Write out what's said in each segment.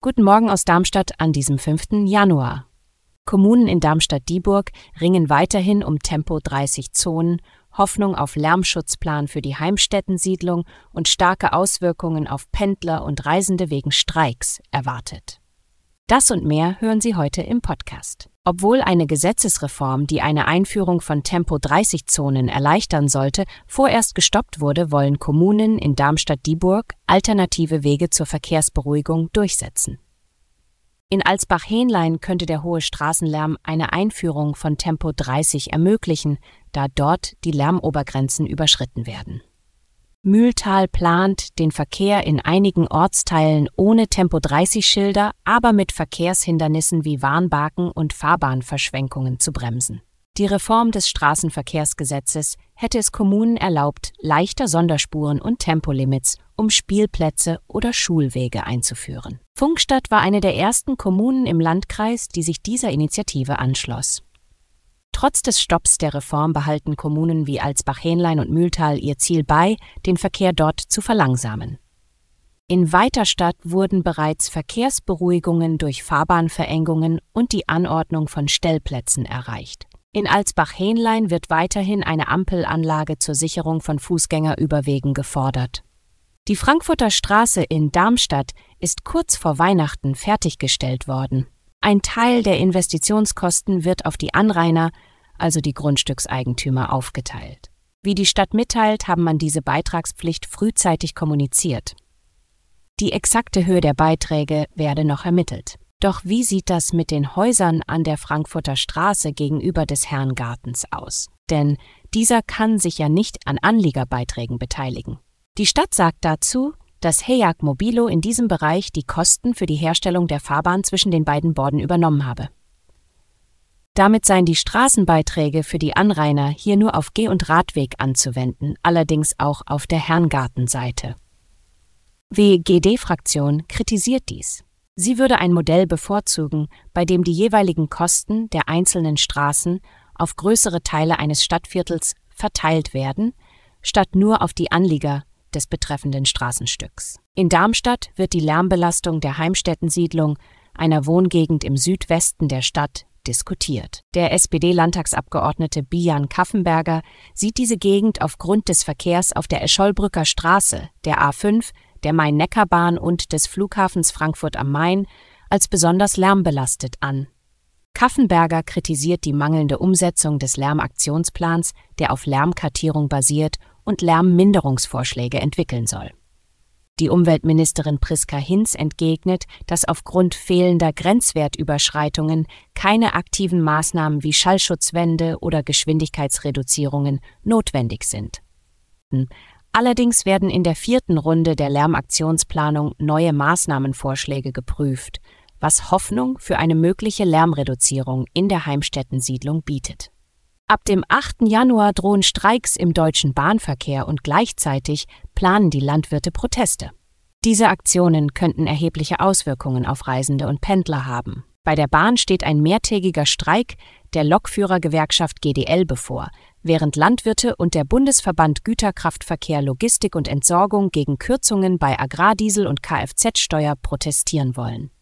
Guten Morgen aus Darmstadt an diesem 5. Januar. Kommunen in Darmstadt-Dieburg ringen weiterhin um Tempo 30 Zonen, Hoffnung auf Lärmschutzplan für die Heimstättensiedlung und starke Auswirkungen auf Pendler und Reisende wegen Streiks erwartet. Das und mehr hören Sie heute im Podcast. Obwohl eine Gesetzesreform, die eine Einführung von Tempo-30-Zonen erleichtern sollte, vorerst gestoppt wurde, wollen Kommunen in Darmstadt-Dieburg alternative Wege zur Verkehrsberuhigung durchsetzen. In Alsbach-Hähnlein könnte der hohe Straßenlärm eine Einführung von Tempo 30 ermöglichen, da dort die Lärmobergrenzen überschritten werden. Mühltal plant, den Verkehr in einigen Ortsteilen ohne Tempo-30-Schilder, aber mit Verkehrshindernissen wie Warnbaken und Fahrbahnverschwenkungen zu bremsen. Die Reform des Straßenverkehrsgesetzes hätte es Kommunen erlaubt, leichter Sonderspuren und Tempolimits um Spielplätze oder Schulwege einzuführen. Funkstadt war eine der ersten Kommunen im Landkreis, die sich dieser Initiative anschloss. Trotz des Stopps der Reform behalten Kommunen wie Alsbach-Hähnlein und Mühltal ihr Ziel bei, den Verkehr dort zu verlangsamen. In Weiterstadt wurden bereits Verkehrsberuhigungen durch Fahrbahnverengungen und die Anordnung von Stellplätzen erreicht. In Alsbach-Hähnlein wird weiterhin eine Ampelanlage zur Sicherung von Fußgängerüberwegen gefordert. Die Frankfurter Straße in Darmstadt ist kurz vor Weihnachten fertiggestellt worden. Ein Teil der Investitionskosten wird auf die Anrainer, also die Grundstückseigentümer, aufgeteilt. Wie die Stadt mitteilt, haben man diese Beitragspflicht frühzeitig kommuniziert. Die exakte Höhe der Beiträge werde noch ermittelt. Doch wie sieht das mit den Häusern an der Frankfurter Straße gegenüber des Herrengartens aus? Denn dieser kann sich ja nicht an Anliegerbeiträgen beteiligen. Die Stadt sagt dazu, dass Hejag Mobilo in diesem Bereich die Kosten für die Herstellung der Fahrbahn zwischen den beiden Borden übernommen habe. Damit seien die Straßenbeiträge für die Anrainer hier nur auf Geh- und Radweg anzuwenden, allerdings auch auf der Herrngartenseite. WGD-Fraktion kritisiert dies. Sie würde ein Modell bevorzugen, bei dem die jeweiligen Kosten der einzelnen Straßen auf größere Teile eines Stadtviertels verteilt werden, statt nur auf die Anlieger des betreffenden Straßenstücks. In Darmstadt wird die Lärmbelastung der Heimstättensiedlung, einer Wohngegend im Südwesten der Stadt, diskutiert. Der SPD-Landtagsabgeordnete Bijan Kaffenberger sieht diese Gegend aufgrund des Verkehrs auf der Escholbrücker Straße, der A5, der Main-Neckar-Bahn und des Flughafens Frankfurt am Main als besonders lärmbelastet an. Kaffenberger kritisiert die mangelnde Umsetzung des Lärmaktionsplans, der auf Lärmkartierung basiert und Lärmminderungsvorschläge entwickeln soll. Die Umweltministerin Priska Hinz entgegnet, dass aufgrund fehlender Grenzwertüberschreitungen keine aktiven Maßnahmen wie Schallschutzwände oder Geschwindigkeitsreduzierungen notwendig sind. Allerdings werden in der vierten Runde der Lärmaktionsplanung neue Maßnahmenvorschläge geprüft, was Hoffnung für eine mögliche Lärmreduzierung in der Heimstättensiedlung bietet. Ab dem 8. Januar drohen Streiks im deutschen Bahnverkehr und gleichzeitig planen die Landwirte Proteste. Diese Aktionen könnten erhebliche Auswirkungen auf Reisende und Pendler haben. Bei der Bahn steht ein mehrtägiger Streik der Lokführergewerkschaft GDL bevor, während Landwirte und der Bundesverband Güterkraftverkehr Logistik und Entsorgung gegen Kürzungen bei Agrardiesel und Kfz-Steuer protestieren wollen.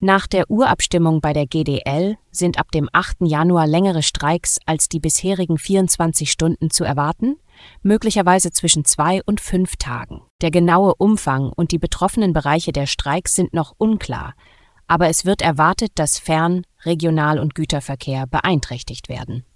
Nach der Urabstimmung bei der GDL sind ab dem 8. Januar längere Streiks als die bisherigen 24 Stunden zu erwarten, möglicherweise zwischen zwei und fünf Tagen. Der genaue Umfang und die betroffenen Bereiche der Streiks sind noch unklar, aber es wird erwartet, dass Fern-, Regional- und Güterverkehr beeinträchtigt werden.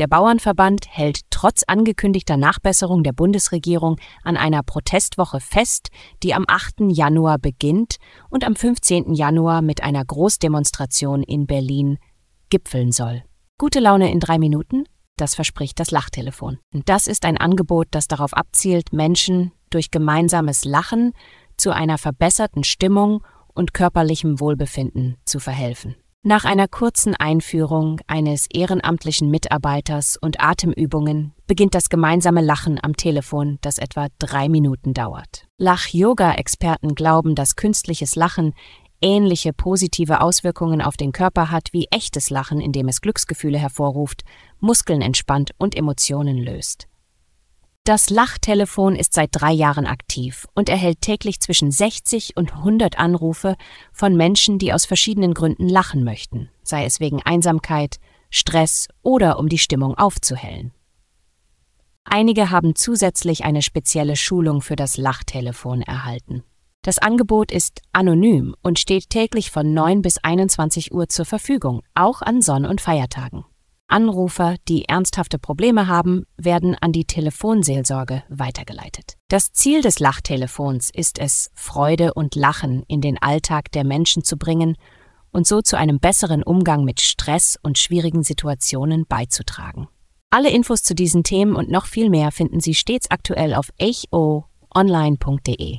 Der Bauernverband hält trotz angekündigter Nachbesserung der Bundesregierung an einer Protestwoche fest, die am 8. Januar beginnt und am 15. Januar mit einer Großdemonstration in Berlin gipfeln soll. Gute Laune in drei Minuten? Das verspricht das Lachtelefon. Das ist ein Angebot, das darauf abzielt, Menschen durch gemeinsames Lachen zu einer verbesserten Stimmung und körperlichem Wohlbefinden zu verhelfen. Nach einer kurzen Einführung eines ehrenamtlichen Mitarbeiters und Atemübungen beginnt das gemeinsame Lachen am Telefon, das etwa drei Minuten dauert. Lach-Yoga-Experten glauben, dass künstliches Lachen ähnliche positive Auswirkungen auf den Körper hat wie echtes Lachen, indem es Glücksgefühle hervorruft, Muskeln entspannt und Emotionen löst. Das Lachtelefon ist seit drei Jahren aktiv und erhält täglich zwischen 60 und 100 Anrufe von Menschen, die aus verschiedenen Gründen lachen möchten, sei es wegen Einsamkeit, Stress oder um die Stimmung aufzuhellen. Einige haben zusätzlich eine spezielle Schulung für das Lachtelefon erhalten. Das Angebot ist anonym und steht täglich von 9 bis 21 Uhr zur Verfügung, auch an Sonn- und Feiertagen. Anrufer, die ernsthafte Probleme haben, werden an die Telefonseelsorge weitergeleitet. Das Ziel des Lachtelefons ist es, Freude und Lachen in den Alltag der Menschen zu bringen und so zu einem besseren Umgang mit Stress und schwierigen Situationen beizutragen. Alle Infos zu diesen Themen und noch viel mehr finden Sie stets aktuell auf echoonline.de.